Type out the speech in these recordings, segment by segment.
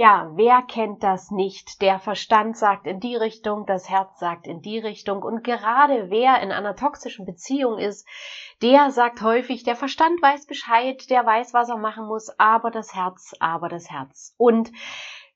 Ja, wer kennt das nicht? Der Verstand sagt in die Richtung, das Herz sagt in die Richtung. Und gerade wer in einer toxischen Beziehung ist, der sagt häufig, der Verstand weiß Bescheid, der weiß, was er machen muss, aber das Herz, aber das Herz. Und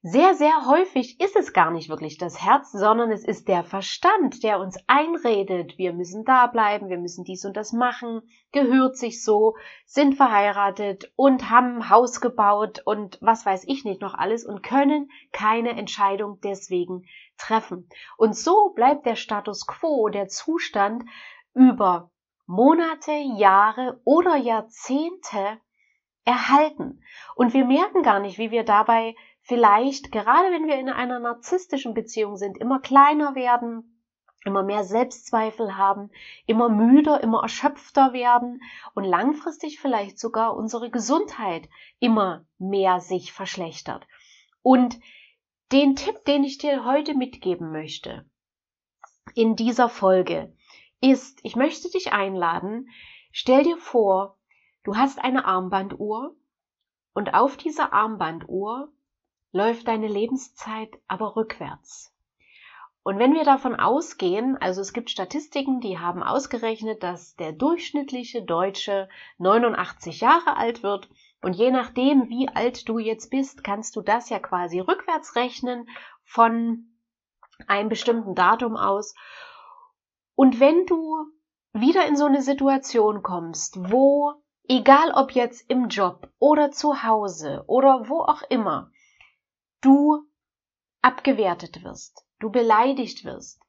sehr, sehr häufig ist es gar nicht wirklich das Herz, sondern es ist der Verstand, der uns einredet, wir müssen da bleiben, wir müssen dies und das machen, gehört sich so, sind verheiratet und haben Haus gebaut und was weiß ich nicht noch alles und können keine Entscheidung deswegen treffen. Und so bleibt der Status quo, der Zustand über Monate, Jahre oder Jahrzehnte erhalten. Und wir merken gar nicht, wie wir dabei vielleicht, gerade wenn wir in einer narzisstischen Beziehung sind, immer kleiner werden, immer mehr Selbstzweifel haben, immer müder, immer erschöpfter werden und langfristig vielleicht sogar unsere Gesundheit immer mehr sich verschlechtert. Und den Tipp, den ich dir heute mitgeben möchte in dieser Folge, ist, ich möchte dich einladen, stell dir vor, du hast eine Armbanduhr und auf dieser Armbanduhr läuft deine Lebenszeit aber rückwärts. Und wenn wir davon ausgehen, also es gibt Statistiken, die haben ausgerechnet, dass der durchschnittliche Deutsche 89 Jahre alt wird und je nachdem, wie alt du jetzt bist, kannst du das ja quasi rückwärts rechnen von einem bestimmten Datum aus und wenn du wieder in so eine Situation kommst, wo, egal ob jetzt im Job oder zu Hause oder wo auch immer, du abgewertet wirst, du beleidigt wirst,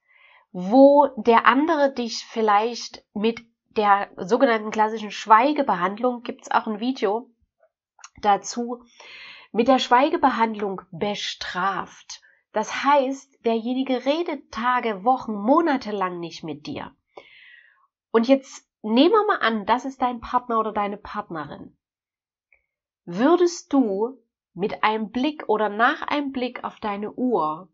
wo der andere dich vielleicht mit der sogenannten klassischen Schweigebehandlung, gibt's auch ein Video dazu, mit der Schweigebehandlung bestraft das heißt, derjenige redet Tage, Wochen, Monate lang nicht mit dir. Und jetzt nehmen wir mal an, das ist dein Partner oder deine Partnerin. Würdest du mit einem Blick oder nach einem Blick auf deine Uhr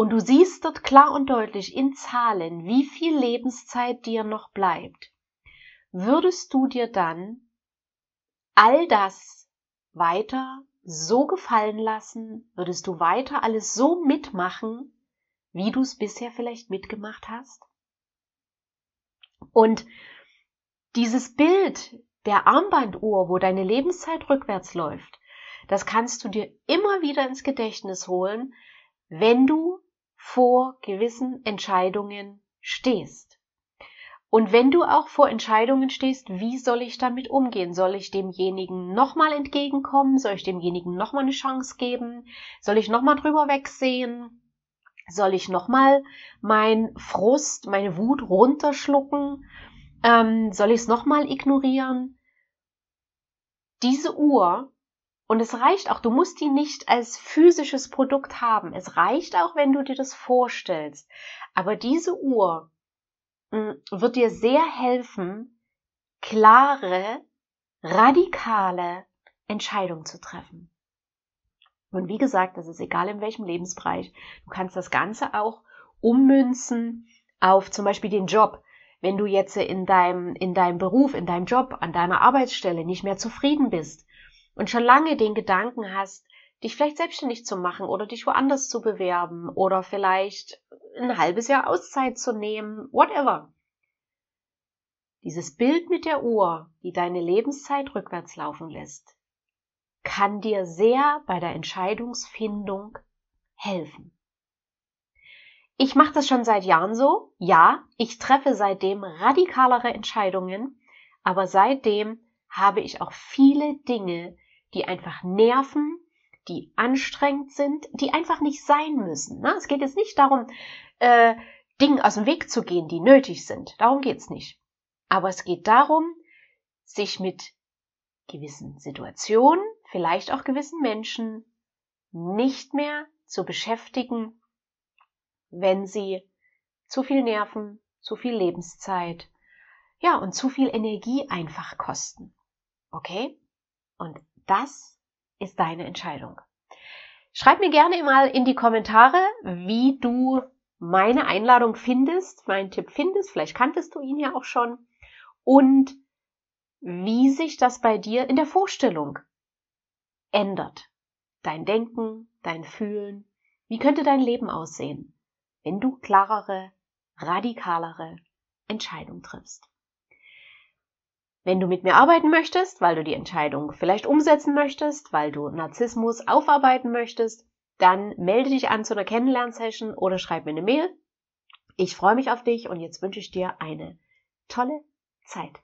und du siehst dort klar und deutlich in Zahlen, wie viel Lebenszeit dir noch bleibt, würdest du dir dann all das weiter so gefallen lassen? Würdest du weiter alles so mitmachen, wie du es bisher vielleicht mitgemacht hast? Und dieses Bild der Armbanduhr, wo deine Lebenszeit rückwärts läuft, das kannst du dir immer wieder ins Gedächtnis holen, wenn du vor gewissen Entscheidungen stehst. Und wenn du auch vor Entscheidungen stehst, wie soll ich damit umgehen? Soll ich demjenigen nochmal entgegenkommen? Soll ich demjenigen nochmal eine Chance geben? Soll ich nochmal drüber wegsehen? Soll ich nochmal mein Frust, meine Wut runterschlucken? Ähm, soll ich es nochmal ignorieren? Diese Uhr, und es reicht auch, du musst die nicht als physisches Produkt haben. Es reicht auch, wenn du dir das vorstellst. Aber diese Uhr hm, wird dir sehr helfen, klare, radikale Entscheidungen zu treffen. Und wie gesagt, das ist egal in welchem Lebensbereich. Du kannst das Ganze auch ummünzen auf zum Beispiel den Job. Wenn du jetzt in deinem, in deinem Beruf, in deinem Job, an deiner Arbeitsstelle nicht mehr zufrieden bist und schon lange den Gedanken hast, dich vielleicht selbstständig zu machen oder dich woanders zu bewerben oder vielleicht ein halbes Jahr Auszeit zu nehmen, whatever. Dieses Bild mit der Uhr, die deine Lebenszeit rückwärts laufen lässt, kann dir sehr bei der Entscheidungsfindung helfen. Ich mache das schon seit Jahren so. Ja, ich treffe seitdem radikalere Entscheidungen, Aber seitdem habe ich auch viele Dinge, die einfach nerven, die anstrengend sind, die einfach nicht sein müssen. Ne? Es geht jetzt nicht darum, äh, Dingen aus dem Weg zu gehen, die nötig sind. Darum geht's nicht. Aber es geht darum, sich mit gewissen Situationen, vielleicht auch gewissen Menschen, nicht mehr zu beschäftigen, wenn sie zu viel Nerven, zu viel Lebenszeit, ja, und zu viel Energie einfach kosten. Okay? Und das ist deine Entscheidung. Schreib mir gerne mal in die Kommentare, wie du meine Einladung findest, meinen Tipp findest. Vielleicht kanntest du ihn ja auch schon. Und wie sich das bei dir in der Vorstellung ändert. Dein Denken, dein Fühlen. Wie könnte dein Leben aussehen, wenn du klarere, radikalere Entscheidungen triffst? Wenn du mit mir arbeiten möchtest, weil du die Entscheidung vielleicht umsetzen möchtest, weil du Narzissmus aufarbeiten möchtest, dann melde dich an zu einer Kennenlernsession oder schreib mir eine Mail. Ich freue mich auf dich und jetzt wünsche ich dir eine tolle Zeit.